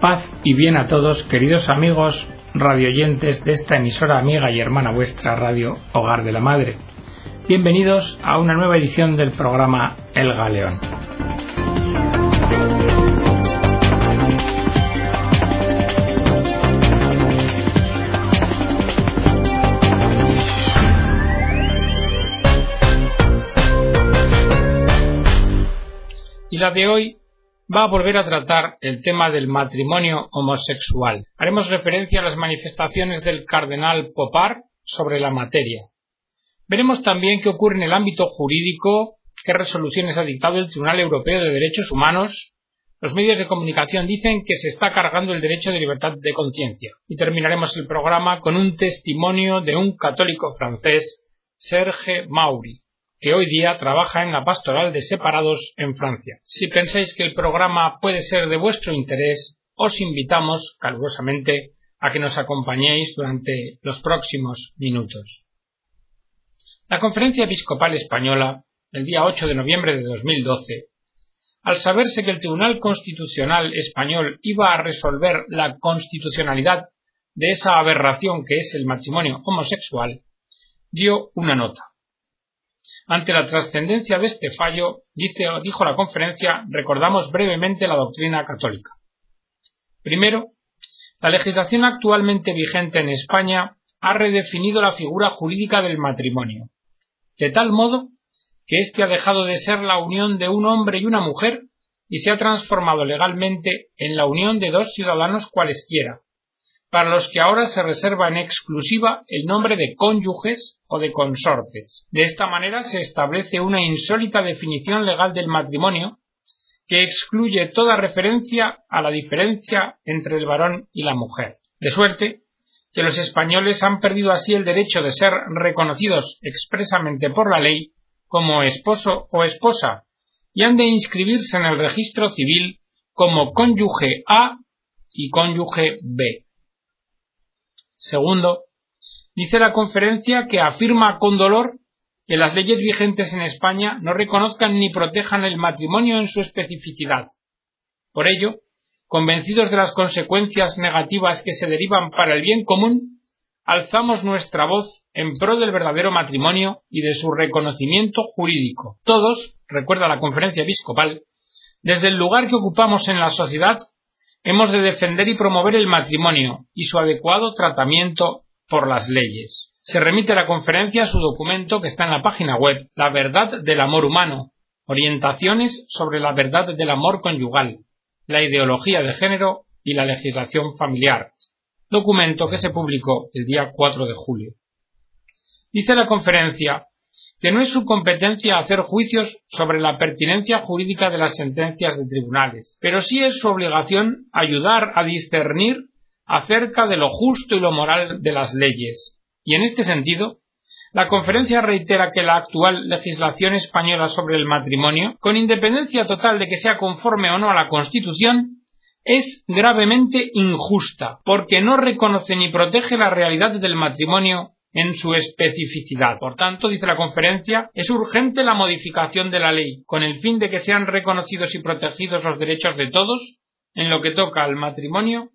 Paz y bien a todos, queridos amigos radioyentes de esta emisora amiga y hermana vuestra Radio Hogar de la Madre. Bienvenidos a una nueva edición del programa El Galeón. Y la de hoy va a volver a tratar el tema del matrimonio homosexual. Haremos referencia a las manifestaciones del cardenal Popar sobre la materia. Veremos también qué ocurre en el ámbito jurídico, qué resoluciones ha dictado el Tribunal Europeo de Derechos Humanos. Los medios de comunicación dicen que se está cargando el derecho de libertad de conciencia. Y terminaremos el programa con un testimonio de un católico francés, Serge Maury, que hoy día trabaja en la pastoral de separados en Francia. Si pensáis que el programa puede ser de vuestro interés, os invitamos calurosamente a que nos acompañéis durante los próximos minutos. La Conferencia Episcopal Española, el día 8 de noviembre de 2012, al saberse que el Tribunal Constitucional español iba a resolver la constitucionalidad de esa aberración que es el matrimonio homosexual, dio una nota. Ante la trascendencia de este fallo, dijo la conferencia, recordamos brevemente la doctrina católica. Primero, la legislación actualmente vigente en España ha redefinido la figura jurídica del matrimonio, de tal modo que éste ha dejado de ser la unión de un hombre y una mujer y se ha transformado legalmente en la unión de dos ciudadanos cualesquiera, para los que ahora se reserva en exclusiva el nombre de cónyuges o de consortes. De esta manera se establece una insólita definición legal del matrimonio que excluye toda referencia a la diferencia entre el varón y la mujer. De suerte que los españoles han perdido así el derecho de ser reconocidos expresamente por la ley como esposo o esposa y han de inscribirse en el registro civil como cónyuge A y cónyuge B. Segundo, dice la conferencia que afirma con dolor que las leyes vigentes en España no reconozcan ni protejan el matrimonio en su especificidad. Por ello, convencidos de las consecuencias negativas que se derivan para el bien común, alzamos nuestra voz en pro del verdadero matrimonio y de su reconocimiento jurídico. Todos, recuerda la conferencia episcopal, desde el lugar que ocupamos en la sociedad, hemos de defender y promover el matrimonio y su adecuado tratamiento por las leyes. Se remite a la conferencia su documento que está en la página web La verdad del amor humano, orientaciones sobre la verdad del amor conyugal, la ideología de género y la legislación familiar, documento que se publicó el día 4 de julio. Dice la conferencia que no es su competencia hacer juicios sobre la pertinencia jurídica de las sentencias de tribunales, pero sí es su obligación ayudar a discernir acerca de lo justo y lo moral de las leyes. Y en este sentido, la conferencia reitera que la actual legislación española sobre el matrimonio, con independencia total de que sea conforme o no a la Constitución, es gravemente injusta, porque no reconoce ni protege la realidad del matrimonio en su especificidad. Por tanto, dice la conferencia, es urgente la modificación de la ley, con el fin de que sean reconocidos y protegidos los derechos de todos en lo que toca al matrimonio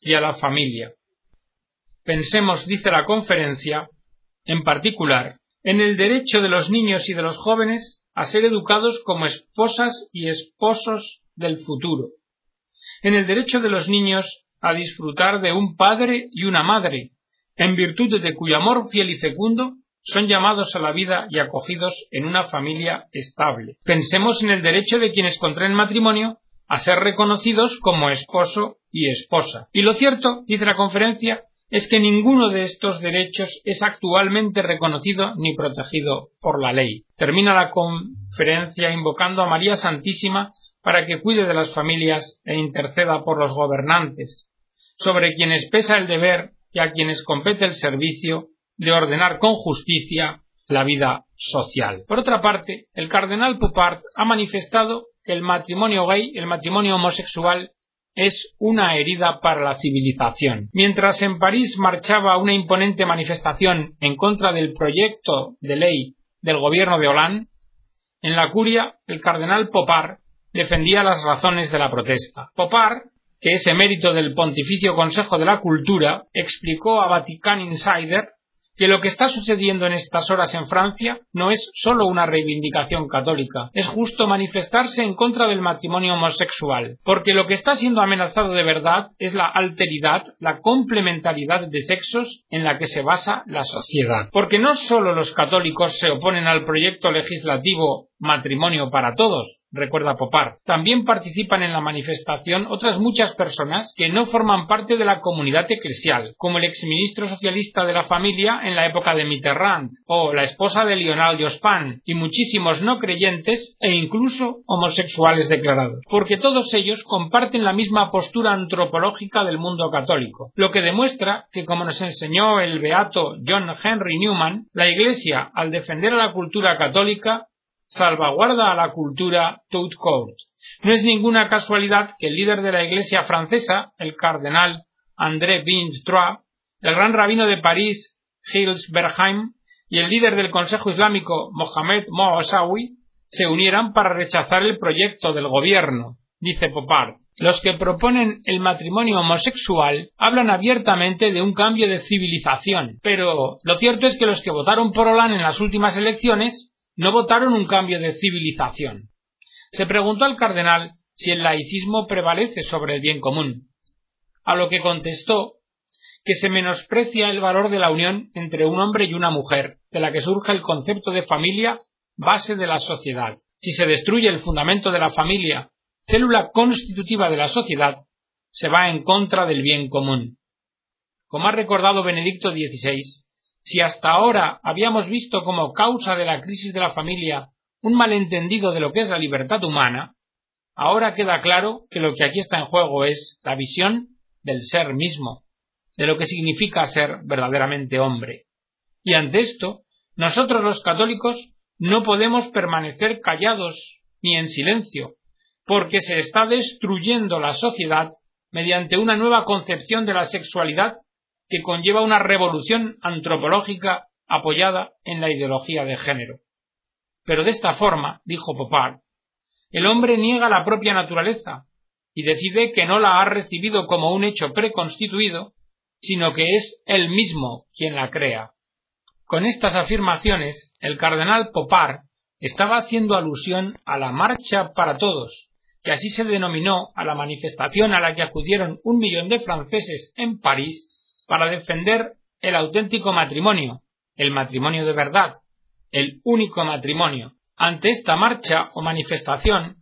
y a la familia. Pensemos, dice la conferencia, en particular, en el derecho de los niños y de los jóvenes a ser educados como esposas y esposos del futuro, en el derecho de los niños a disfrutar de un padre y una madre, en virtud de cuyo amor fiel y fecundo son llamados a la vida y acogidos en una familia estable. Pensemos en el derecho de quienes contraen matrimonio a ser reconocidos como esposo y esposa. Y lo cierto, dice la conferencia, es que ninguno de estos derechos es actualmente reconocido ni protegido por la ley. Termina la conferencia invocando a María Santísima para que cuide de las familias e interceda por los gobernantes, sobre quienes pesa el deber y a quienes compete el servicio de ordenar con justicia la vida social. Por otra parte, el cardenal Poupart ha manifestado que el matrimonio gay, el matrimonio homosexual, es una herida para la civilización. Mientras en París marchaba una imponente manifestación en contra del proyecto de ley del gobierno de Hollande, en la curia el cardenal Popar defendía las razones de la protesta. Popar que es emérito del Pontificio Consejo de la Cultura, explicó a Vatican Insider que lo que está sucediendo en estas horas en Francia no es sólo una reivindicación católica, es justo manifestarse en contra del matrimonio homosexual, porque lo que está siendo amenazado de verdad es la alteridad, la complementariedad de sexos en la que se basa la sociedad. Porque no sólo los católicos se oponen al proyecto legislativo matrimonio para todos, recuerda Popar. También participan en la manifestación otras muchas personas que no forman parte de la comunidad eclesial, como el exministro socialista de la familia en la época de Mitterrand, o la esposa de Lionel Jospin, y muchísimos no creyentes e incluso homosexuales declarados, porque todos ellos comparten la misma postura antropológica del mundo católico, lo que demuestra que, como nos enseñó el beato John Henry Newman, la Iglesia, al defender a la cultura católica, salvaguarda a la cultura tout court. No es ninguna casualidad que el líder de la Iglesia francesa, el cardenal André Vingt-Trois, el gran rabino de París, Gilles Berheim, y el líder del Consejo Islámico, Mohamed Moasawi, se unieran para rechazar el proyecto del gobierno, dice Popard. Los que proponen el matrimonio homosexual hablan abiertamente de un cambio de civilización, pero lo cierto es que los que votaron por Hollande en las últimas elecciones no votaron un cambio de civilización. Se preguntó al cardenal si el laicismo prevalece sobre el bien común, a lo que contestó que se menosprecia el valor de la unión entre un hombre y una mujer, de la que surge el concepto de familia, base de la sociedad. Si se destruye el fundamento de la familia, célula constitutiva de la sociedad, se va en contra del bien común. Como ha recordado Benedicto XVI, si hasta ahora habíamos visto como causa de la crisis de la familia un malentendido de lo que es la libertad humana, ahora queda claro que lo que aquí está en juego es la visión del ser mismo, de lo que significa ser verdaderamente hombre. Y ante esto, nosotros los católicos no podemos permanecer callados ni en silencio, porque se está destruyendo la sociedad mediante una nueva concepción de la sexualidad que conlleva una revolución antropológica apoyada en la ideología de género. Pero de esta forma, dijo Popard, el hombre niega la propia naturaleza y decide que no la ha recibido como un hecho preconstituido, sino que es él mismo quien la crea. Con estas afirmaciones, el cardenal Popard estaba haciendo alusión a la Marcha para Todos, que así se denominó a la manifestación a la que acudieron un millón de franceses en París para defender el auténtico matrimonio, el matrimonio de verdad, el único matrimonio. Ante esta marcha o manifestación,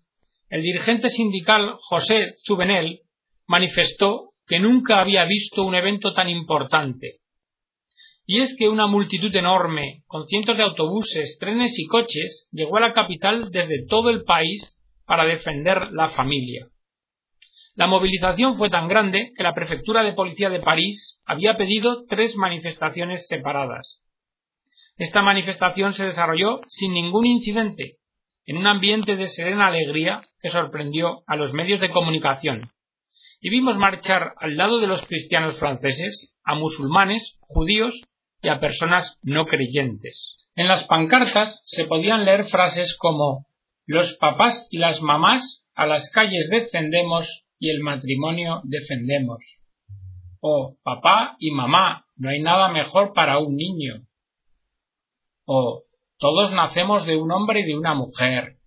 el dirigente sindical José Zubenel manifestó que nunca había visto un evento tan importante. Y es que una multitud enorme, con cientos de autobuses, trenes y coches, llegó a la capital desde todo el país para defender la familia. La movilización fue tan grande que la Prefectura de Policía de París había pedido tres manifestaciones separadas. Esta manifestación se desarrolló sin ningún incidente, en un ambiente de serena alegría que sorprendió a los medios de comunicación, y vimos marchar al lado de los cristianos franceses a musulmanes, judíos y a personas no creyentes. En las pancartas se podían leer frases como los papás y las mamás a las calles descendemos y el matrimonio defendemos. O papá y mamá, no hay nada mejor para un niño. O todos nacemos de un hombre y de una mujer.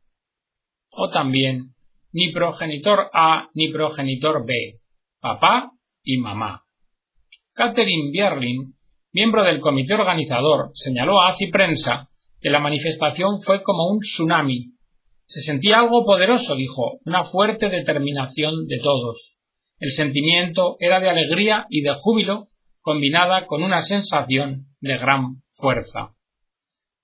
O también ni progenitor A ni progenitor B, papá y mamá. Catherine Bierlin, miembro del comité organizador, señaló a ACI Prensa que la manifestación fue como un tsunami se sentía algo poderoso, dijo, una fuerte determinación de todos. El sentimiento era de alegría y de júbilo, combinada con una sensación de gran fuerza.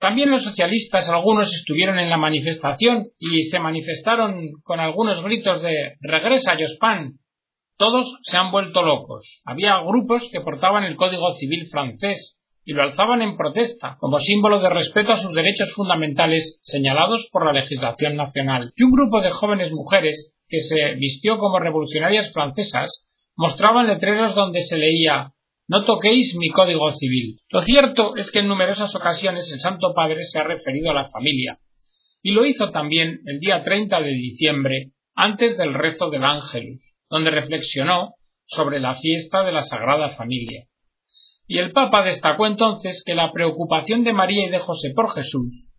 También los socialistas, algunos estuvieron en la manifestación y se manifestaron con algunos gritos de regresa Jospin. Todos se han vuelto locos. Había grupos que portaban el Código Civil francés, y lo alzaban en protesta, como símbolo de respeto a sus derechos fundamentales señalados por la legislación nacional. Y un grupo de jóvenes mujeres, que se vistió como revolucionarias francesas, mostraban letreros donde se leía No toquéis mi código civil. Lo cierto es que en numerosas ocasiones el Santo Padre se ha referido a la familia, y lo hizo también el día 30 de diciembre, antes del rezo del Ángelus. donde reflexionó sobre la fiesta de la Sagrada Familia. Y el Papa destacó entonces que la preocupación de María y de José por Jesús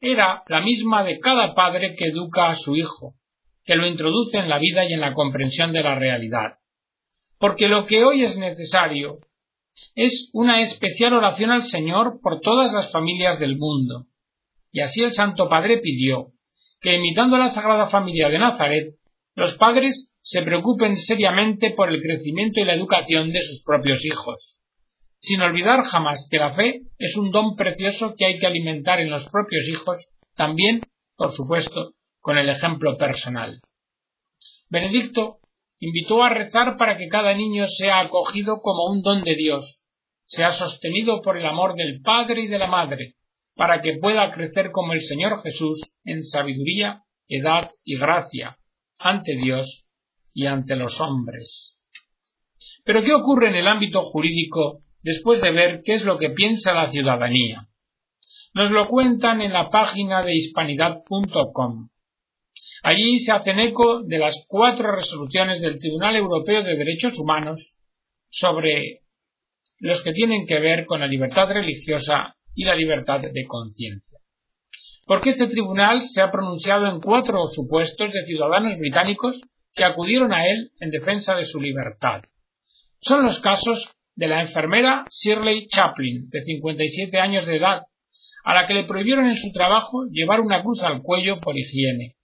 era la misma de cada padre que educa a su hijo, que lo introduce en la vida y en la comprensión de la realidad. Porque lo que hoy es necesario es una especial oración al Señor por todas las familias del mundo. Y así el Santo Padre pidió que, imitando a la Sagrada Familia de Nazaret, los padres se preocupen seriamente por el crecimiento y la educación de sus propios hijos, sin olvidar jamás que la fe es un don precioso que hay que alimentar en los propios hijos, también, por supuesto, con el ejemplo personal. Benedicto invitó a rezar para que cada niño sea acogido como un don de Dios, sea sostenido por el amor del Padre y de la Madre, para que pueda crecer como el Señor Jesús en sabiduría, edad y gracia, ante Dios y ante los hombres. Pero ¿qué ocurre en el ámbito jurídico después de ver qué es lo que piensa la ciudadanía? Nos lo cuentan en la página de hispanidad.com. Allí se hacen eco de las cuatro resoluciones del Tribunal Europeo de Derechos Humanos sobre los que tienen que ver con la libertad religiosa y la libertad de conciencia. Porque este tribunal se ha pronunciado en cuatro supuestos de ciudadanos británicos que acudieron a él en defensa de su libertad. Son los casos de la enfermera Shirley Chaplin, de 57 años de edad, a la que le prohibieron en su trabajo llevar una cruz al cuello por higiene,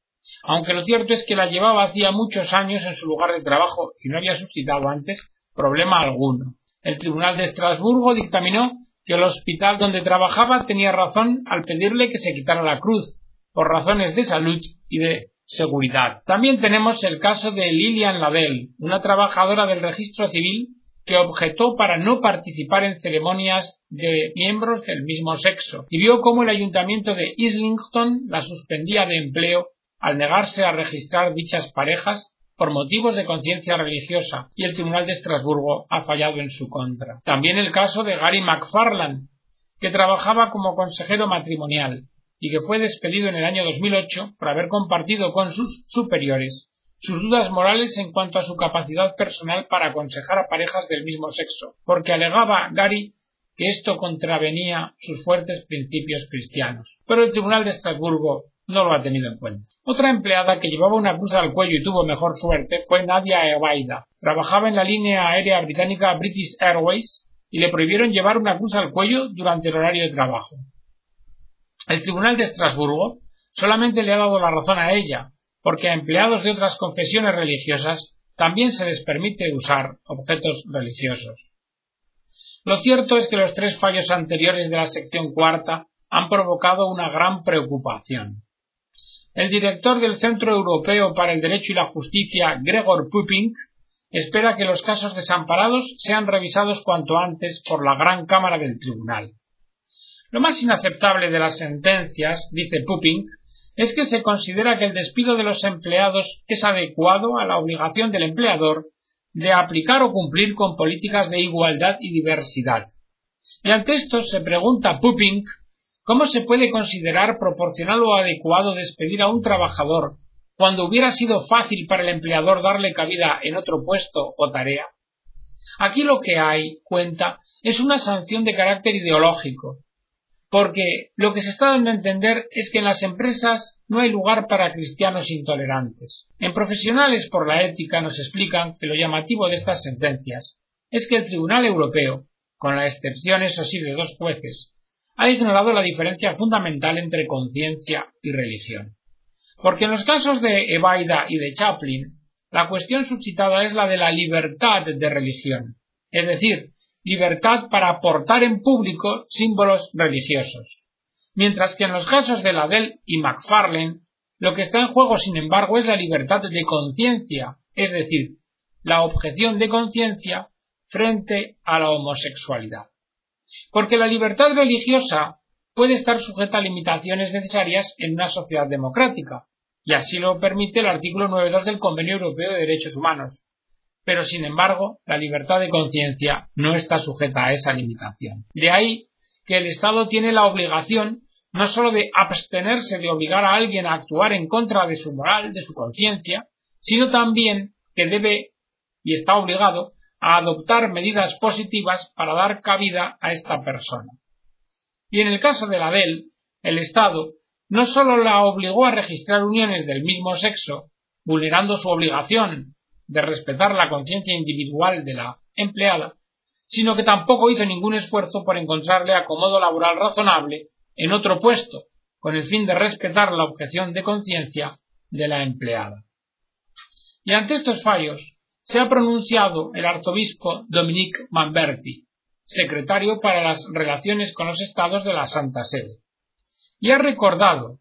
aunque lo cierto es que la llevaba hacía muchos años en su lugar de trabajo y no había suscitado antes problema alguno. El Tribunal de Estrasburgo dictaminó que el hospital donde trabajaba tenía razón al pedirle que se quitara la cruz, por razones de salud y de seguridad. También tenemos el caso de Lilian Ladell, una trabajadora del registro civil que objetó para no participar en ceremonias de miembros del mismo sexo y vio cómo el ayuntamiento de Islington la suspendía de empleo al negarse a registrar dichas parejas por motivos de conciencia religiosa y el Tribunal de Estrasburgo ha fallado en su contra. También el caso de Gary McFarland, que trabajaba como consejero matrimonial y que fue despedido en el año 2008 por haber compartido con sus superiores sus dudas morales en cuanto a su capacidad personal para aconsejar a parejas del mismo sexo, porque alegaba Gary que esto contravenía sus fuertes principios cristianos. Pero el Tribunal de Estrasburgo no lo ha tenido en cuenta. Otra empleada que llevaba una cruz al cuello y tuvo mejor suerte fue Nadia Ebaida. Trabajaba en la línea aérea británica British Airways y le prohibieron llevar una cruz al cuello durante el horario de trabajo. El Tribunal de Estrasburgo solamente le ha dado la razón a ella, porque a empleados de otras confesiones religiosas también se les permite usar objetos religiosos. Lo cierto es que los tres fallos anteriores de la sección cuarta han provocado una gran preocupación. El director del Centro Europeo para el Derecho y la Justicia, Gregor Pupink, espera que los casos desamparados sean revisados cuanto antes por la Gran Cámara del Tribunal. Lo más inaceptable de las sentencias, dice Pupink, es que se considera que el despido de los empleados es adecuado a la obligación del empleador de aplicar o cumplir con políticas de igualdad y diversidad. Y ante esto se pregunta Pupink ¿Cómo se puede considerar proporcional o adecuado despedir a un trabajador cuando hubiera sido fácil para el empleador darle cabida en otro puesto o tarea? Aquí lo que hay cuenta es una sanción de carácter ideológico, porque lo que se está dando a entender es que en las empresas no hay lugar para cristianos intolerantes. En profesionales por la ética nos explican que lo llamativo de estas sentencias es que el Tribunal Europeo, con la excepción eso sí de dos jueces, ha ignorado la diferencia fundamental entre conciencia y religión. Porque en los casos de Ebaida y de Chaplin, la cuestión suscitada es la de la libertad de religión, es decir, libertad para aportar en público símbolos religiosos. Mientras que en los casos de Ladell y McFarlane, lo que está en juego, sin embargo, es la libertad de conciencia, es decir, la objeción de conciencia frente a la homosexualidad porque la libertad religiosa puede estar sujeta a limitaciones necesarias en una sociedad democrática, y así lo permite el artículo 9.2 del Convenio Europeo de Derechos Humanos. Pero, sin embargo, la libertad de conciencia no está sujeta a esa limitación. De ahí que el Estado tiene la obligación no sólo de abstenerse de obligar a alguien a actuar en contra de su moral, de su conciencia, sino también que debe y está obligado a adoptar medidas positivas para dar cabida a esta persona. Y en el caso de la DEL, el Estado no sólo la obligó a registrar uniones del mismo sexo, vulnerando su obligación de respetar la conciencia individual de la empleada, sino que tampoco hizo ningún esfuerzo por encontrarle acomodo laboral razonable en otro puesto, con el fin de respetar la objeción de conciencia de la empleada. Y ante estos fallos, se ha pronunciado el arzobispo Dominique Manberti, secretario para las relaciones con los estados de la Santa Sede, y ha recordado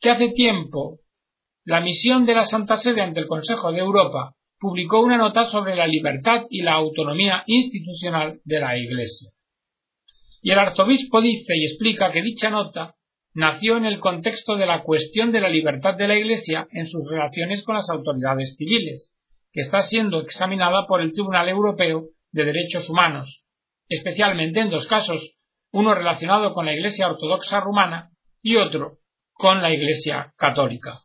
que hace tiempo la misión de la Santa Sede ante el Consejo de Europa publicó una nota sobre la libertad y la autonomía institucional de la Iglesia. Y el arzobispo dice y explica que dicha nota nació en el contexto de la cuestión de la libertad de la Iglesia en sus relaciones con las autoridades civiles, que está siendo examinada por el Tribunal Europeo de Derechos Humanos, especialmente en dos casos, uno relacionado con la Iglesia Ortodoxa rumana y otro con la Iglesia Católica.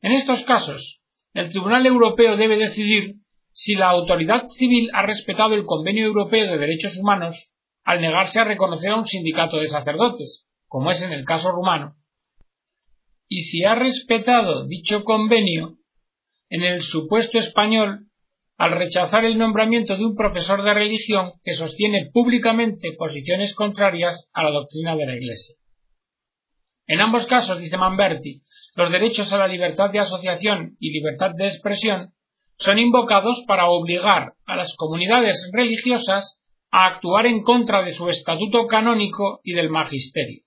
En estos casos, el Tribunal Europeo debe decidir si la autoridad civil ha respetado el Convenio Europeo de Derechos Humanos al negarse a reconocer a un sindicato de sacerdotes, como es en el caso rumano, y si ha respetado dicho convenio en el supuesto español al rechazar el nombramiento de un profesor de religión que sostiene públicamente posiciones contrarias a la doctrina de la Iglesia. En ambos casos, dice Manberti, los derechos a la libertad de asociación y libertad de expresión son invocados para obligar a las comunidades religiosas a actuar en contra de su estatuto canónico y del magisterio.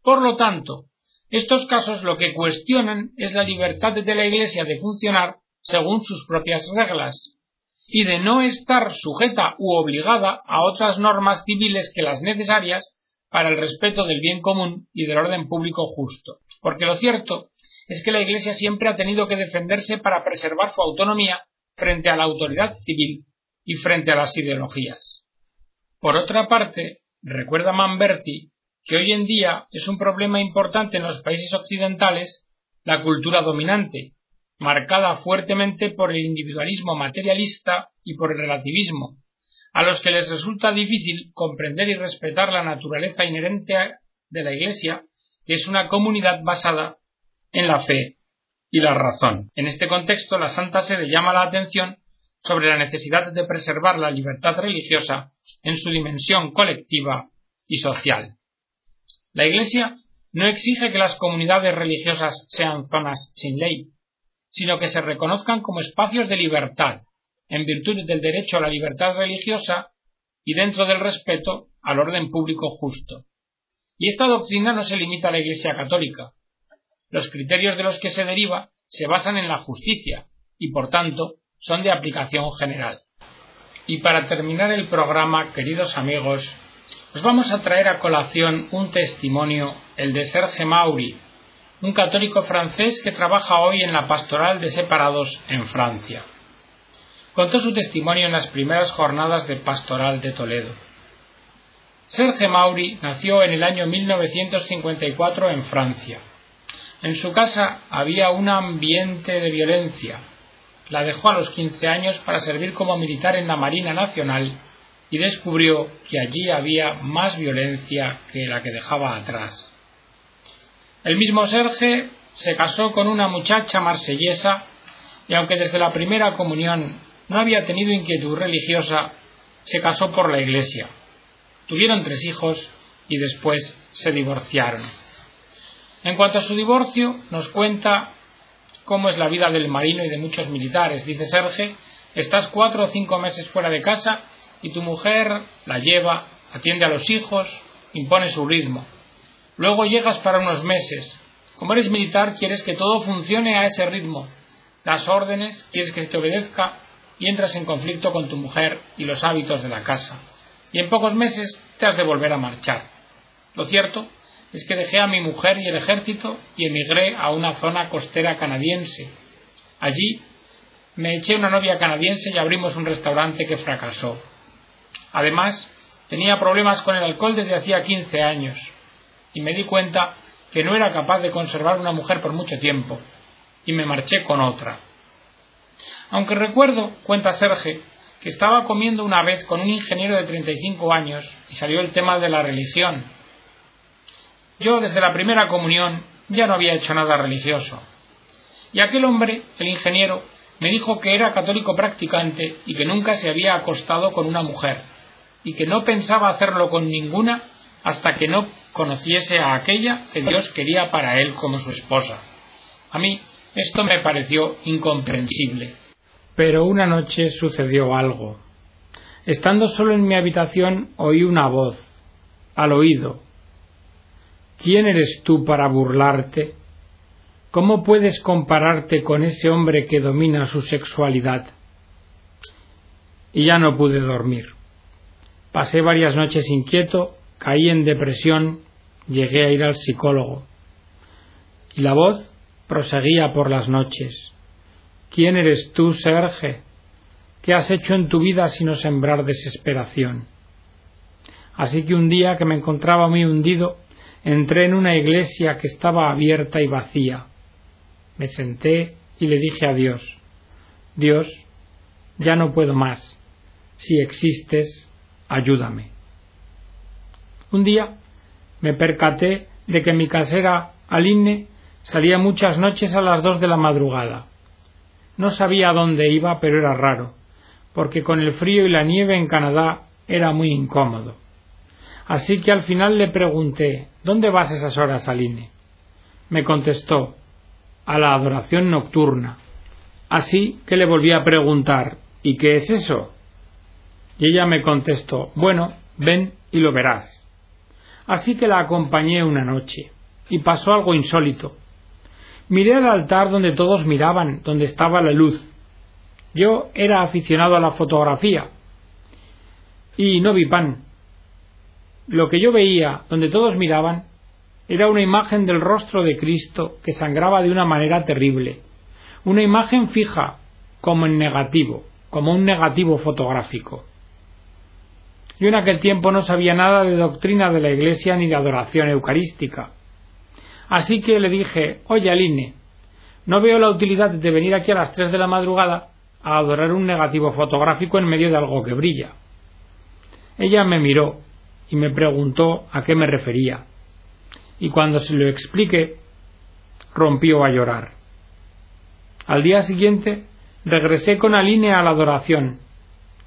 Por lo tanto, estos casos lo que cuestionan es la libertad de la Iglesia de funcionar según sus propias reglas y de no estar sujeta u obligada a otras normas civiles que las necesarias para el respeto del bien común y del orden público justo. Porque lo cierto es que la Iglesia siempre ha tenido que defenderse para preservar su autonomía frente a la autoridad civil y frente a las ideologías. Por otra parte, recuerda Manberti que hoy en día es un problema importante en los países occidentales la cultura dominante, marcada fuertemente por el individualismo materialista y por el relativismo, a los que les resulta difícil comprender y respetar la naturaleza inherente de la Iglesia, que es una comunidad basada en la fe y la razón. En este contexto, la Santa Sede llama la atención sobre la necesidad de preservar la libertad religiosa en su dimensión colectiva y social. La Iglesia no exige que las comunidades religiosas sean zonas sin ley, sino que se reconozcan como espacios de libertad, en virtud del derecho a la libertad religiosa y dentro del respeto al orden público justo. Y esta doctrina no se limita a la Iglesia católica. Los criterios de los que se deriva se basan en la justicia y, por tanto, son de aplicación general. Y para terminar el programa, queridos amigos, os vamos a traer a colación un testimonio, el de Serge Mauri, un católico francés que trabaja hoy en la pastoral de separados en Francia. Contó su testimonio en las primeras jornadas de pastoral de Toledo. Serge Mauri nació en el año 1954 en Francia. En su casa había un ambiente de violencia. La dejó a los 15 años para servir como militar en la Marina Nacional y descubrió que allí había más violencia que la que dejaba atrás. El mismo Serge se casó con una muchacha marsellesa y aunque desde la primera comunión no había tenido inquietud religiosa, se casó por la iglesia. Tuvieron tres hijos y después se divorciaron. En cuanto a su divorcio, nos cuenta cómo es la vida del marino y de muchos militares. Dice Serge, estás cuatro o cinco meses fuera de casa y tu mujer la lleva, atiende a los hijos, impone su ritmo. Luego llegas para unos meses. Como eres militar, quieres que todo funcione a ese ritmo. Das órdenes, quieres que se te obedezca y entras en conflicto con tu mujer y los hábitos de la casa. Y en pocos meses te has de volver a marchar. Lo cierto es que dejé a mi mujer y el ejército y emigré a una zona costera canadiense. Allí me eché una novia canadiense y abrimos un restaurante que fracasó. Además, tenía problemas con el alcohol desde hacía 15 años y me di cuenta que no era capaz de conservar una mujer por mucho tiempo y me marché con otra. Aunque recuerdo, cuenta Serge, que estaba comiendo una vez con un ingeniero de 35 años y salió el tema de la religión. Yo desde la primera comunión ya no había hecho nada religioso. Y aquel hombre, el ingeniero, me dijo que era católico practicante y que nunca se había acostado con una mujer, y que no pensaba hacerlo con ninguna hasta que no conociese a aquella que Dios quería para él como su esposa. A mí esto me pareció incomprensible. Pero una noche sucedió algo. Estando solo en mi habitación oí una voz, al oído. ¿Quién eres tú para burlarte? ¿Cómo puedes compararte con ese hombre que domina su sexualidad? Y ya no pude dormir. Pasé varias noches inquieto, caí en depresión, llegué a ir al psicólogo. Y la voz proseguía por las noches. ¿Quién eres tú, Serge? ¿Qué has hecho en tu vida sino sembrar desesperación? Así que un día que me encontraba muy hundido, entré en una iglesia que estaba abierta y vacía. Me senté y le dije a Dios, Dios, ya no puedo más. Si existes, ayúdame. Un día me percaté de que mi casera Aline salía muchas noches a las dos de la madrugada. No sabía a dónde iba, pero era raro, porque con el frío y la nieve en Canadá era muy incómodo. Así que al final le pregunté ¿Dónde vas esas horas, Aline? Me contestó a la adoración nocturna. Así que le volví a preguntar ¿Y qué es eso? Y ella me contestó Bueno, ven y lo verás. Así que la acompañé una noche, y pasó algo insólito. Miré al altar donde todos miraban, donde estaba la luz. Yo era aficionado a la fotografía, y no vi pan. Lo que yo veía, donde todos miraban, era una imagen del rostro de Cristo que sangraba de una manera terrible, una imagen fija, como en negativo, como un negativo fotográfico. Yo en aquel tiempo no sabía nada de doctrina de la Iglesia ni de adoración eucarística. Así que le dije, oye Aline, no veo la utilidad de venir aquí a las tres de la madrugada a adorar un negativo fotográfico en medio de algo que brilla. Ella me miró y me preguntó a qué me refería y cuando se lo expliqué, rompió a llorar. Al día siguiente regresé con Aline a la adoración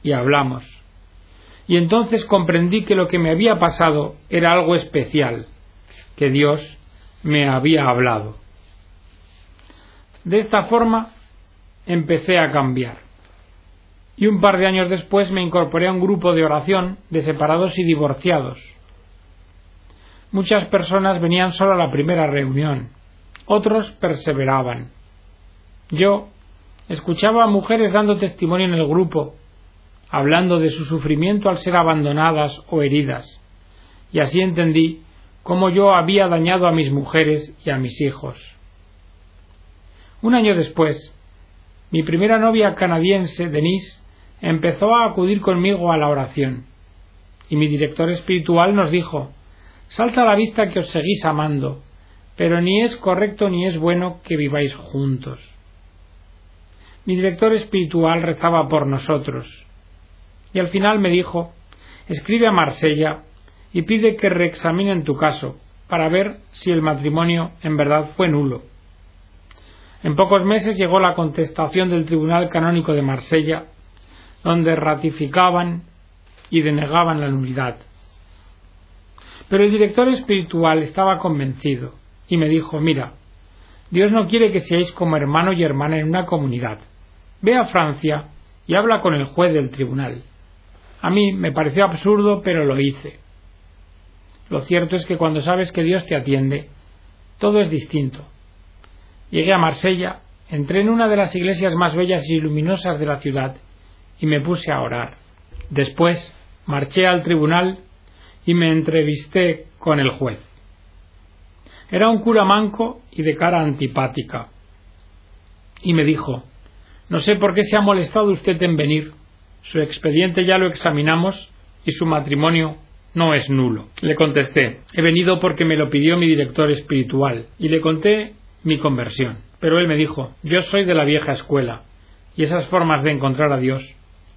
y hablamos. Y entonces comprendí que lo que me había pasado era algo especial, que Dios me había hablado. De esta forma empecé a cambiar. Y un par de años después me incorporé a un grupo de oración de separados y divorciados Muchas personas venían solo a la primera reunión, otros perseveraban. Yo escuchaba a mujeres dando testimonio en el grupo, hablando de su sufrimiento al ser abandonadas o heridas, y así entendí cómo yo había dañado a mis mujeres y a mis hijos. Un año después, mi primera novia canadiense, Denise, empezó a acudir conmigo a la oración, y mi director espiritual nos dijo Salta a la vista que os seguís amando, pero ni es correcto ni es bueno que viváis juntos. Mi director espiritual rezaba por nosotros, y al final me dijo escribe a Marsella y pide que reexaminen tu caso para ver si el matrimonio en verdad fue nulo. En pocos meses llegó la contestación del Tribunal Canónico de Marsella, donde ratificaban y denegaban la nulidad. Pero el director espiritual estaba convencido y me dijo, mira, Dios no quiere que seáis como hermano y hermana en una comunidad. Ve a Francia y habla con el juez del tribunal. A mí me pareció absurdo, pero lo hice. Lo cierto es que cuando sabes que Dios te atiende, todo es distinto. Llegué a Marsella, entré en una de las iglesias más bellas y luminosas de la ciudad y me puse a orar. Después marché al tribunal y me entrevisté con el juez. Era un cura manco y de cara antipática. Y me dijo No sé por qué se ha molestado usted en venir. Su expediente ya lo examinamos y su matrimonio no es nulo. Le contesté He venido porque me lo pidió mi director espiritual y le conté mi conversión. Pero él me dijo Yo soy de la vieja escuela y esas formas de encontrar a Dios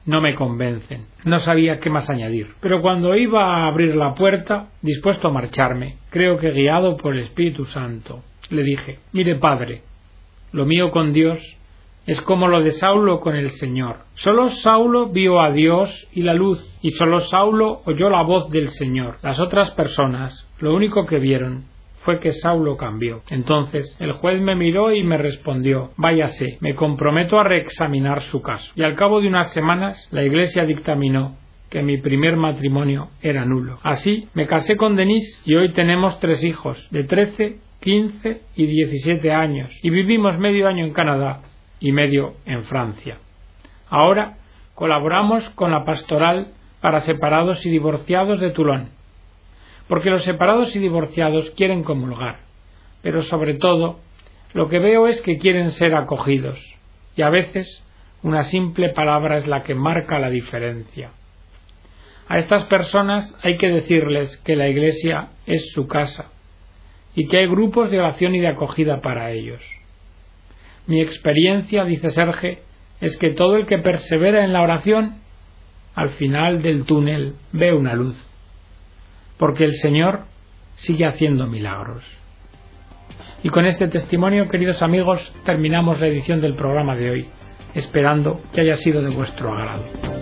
no me convencen. No sabía qué más añadir. Pero cuando iba a abrir la puerta, dispuesto a marcharme, creo que guiado por el Espíritu Santo, le dije Mire, Padre, lo mío con Dios es como lo de Saulo con el Señor. Solo Saulo vio a Dios y la luz, y solo Saulo oyó la voz del Señor. Las otras personas lo único que vieron fue que Saulo cambió. Entonces el juez me miró y me respondió Váyase, me comprometo a reexaminar su caso. Y al cabo de unas semanas la Iglesia dictaminó que mi primer matrimonio era nulo. Así me casé con Denise y hoy tenemos tres hijos de 13, 15 y 17 años y vivimos medio año en Canadá y medio en Francia. Ahora colaboramos con la pastoral para separados y divorciados de Toulon, porque los separados y divorciados quieren comulgar, pero sobre todo lo que veo es que quieren ser acogidos, y a veces una simple palabra es la que marca la diferencia. A estas personas hay que decirles que la Iglesia es su casa y que hay grupos de oración y de acogida para ellos. Mi experiencia, dice Serge, es que todo el que persevera en la oración, al final del túnel ve una luz, porque el Señor sigue haciendo milagros. Y con este testimonio, queridos amigos, terminamos la edición del programa de hoy, esperando que haya sido de vuestro agrado.